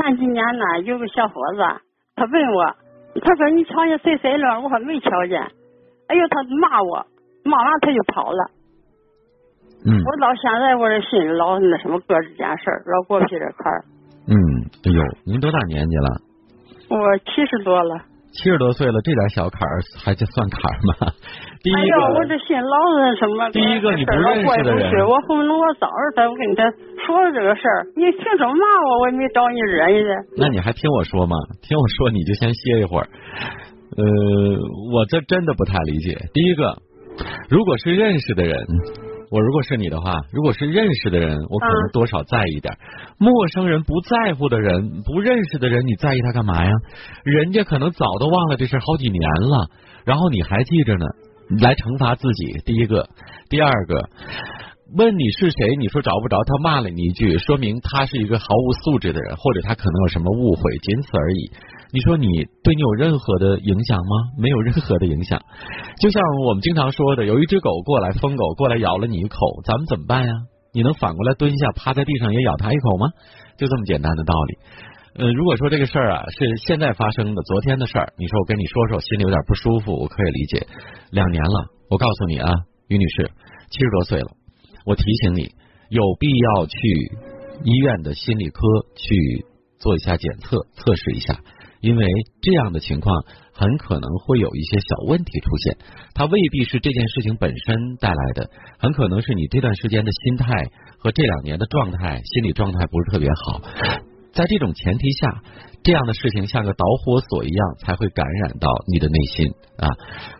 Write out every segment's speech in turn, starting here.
前几年呢，有个小伙子，他问我，他说你瞧见谁谁了？我说没瞧见。哎呦，他骂我，骂完他就跑了。嗯我到现在我这心里老那什么搁这件事儿，老过不去这坎儿。嗯，哎呦，您多大年纪了？我七十多了。七十多岁了，这点小坎儿还就算坎儿吗？第一哎呦，我，这心老是什么？第一个你不认识的人老过意不去我后面我找着他，我跟他说了这个事儿，你凭什么骂我？我也没找你惹你的。那你还听我说吗？听我说，你就先歇一会儿。呃，我这真的不太理解。第一个，如果是认识的人，我如果是你的话，如果是认识的人，我可能多少在意点。陌生人、不在乎的人、不认识的人，你在意他干嘛呀？人家可能早都忘了这事好几年了，然后你还记着呢，来惩罚自己。第一个，第二个。问你是谁，你说找不着，他骂了你一句，说明他是一个毫无素质的人，或者他可能有什么误会，仅此而已。你说你对你有任何的影响吗？没有任何的影响。就像我们经常说的，有一只狗过来，疯狗过来咬了你一口，咱们怎么办呀？你能反过来蹲下，趴在地上也咬它一口吗？就这么简单的道理。呃，如果说这个事儿啊是现在发生的，昨天的事儿，你说我跟你说说，心里有点不舒服，我可以理解。两年了，我告诉你啊，于女士，七十多岁了。我提醒你，有必要去医院的心理科去做一下检测，测试一下，因为这样的情况很可能会有一些小问题出现，它未必是这件事情本身带来的，很可能是你这段时间的心态和这两年的状态、心理状态不是特别好。在这种前提下，这样的事情像个导火索一样，才会感染到你的内心啊，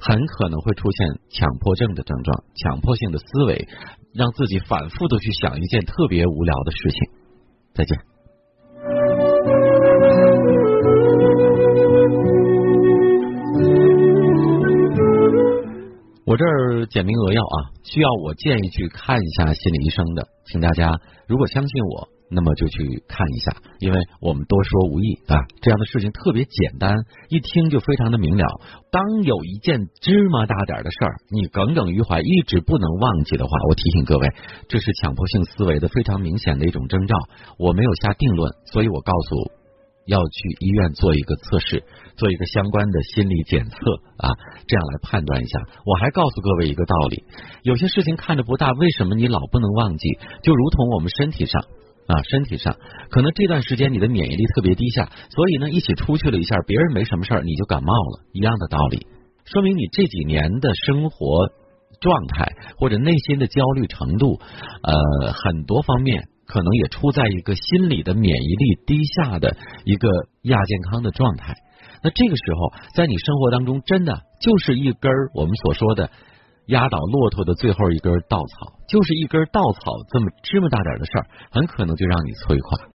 很可能会出现强迫症的症状，强迫性的思维，让自己反复的去想一件特别无聊的事情。再见。我这儿简明扼要啊，需要我建议去看一下心理医生的，请大家如果相信我，那么就去看一下，因为我们多说无益啊，这样的事情特别简单，一听就非常的明了。当有一件芝麻大点的事儿，你耿耿于怀，一直不能忘记的话，我提醒各位，这是强迫性思维的非常明显的一种征兆。我没有下定论，所以我告诉。要去医院做一个测试，做一个相关的心理检测啊，这样来判断一下。我还告诉各位一个道理：有些事情看着不大，为什么你老不能忘记？就如同我们身体上啊，身体上可能这段时间你的免疫力特别低下，所以呢，一起出去了一下，别人没什么事儿，你就感冒了，一样的道理，说明你这几年的生活状态或者内心的焦虑程度，呃，很多方面。可能也处在一个心理的免疫力低下的一个亚健康的状态。那这个时候，在你生活当中，真的就是一根我们所说的压倒骆驼的最后一根稻草，就是一根稻草这么芝麻大点的事儿，很可能就让你摧垮。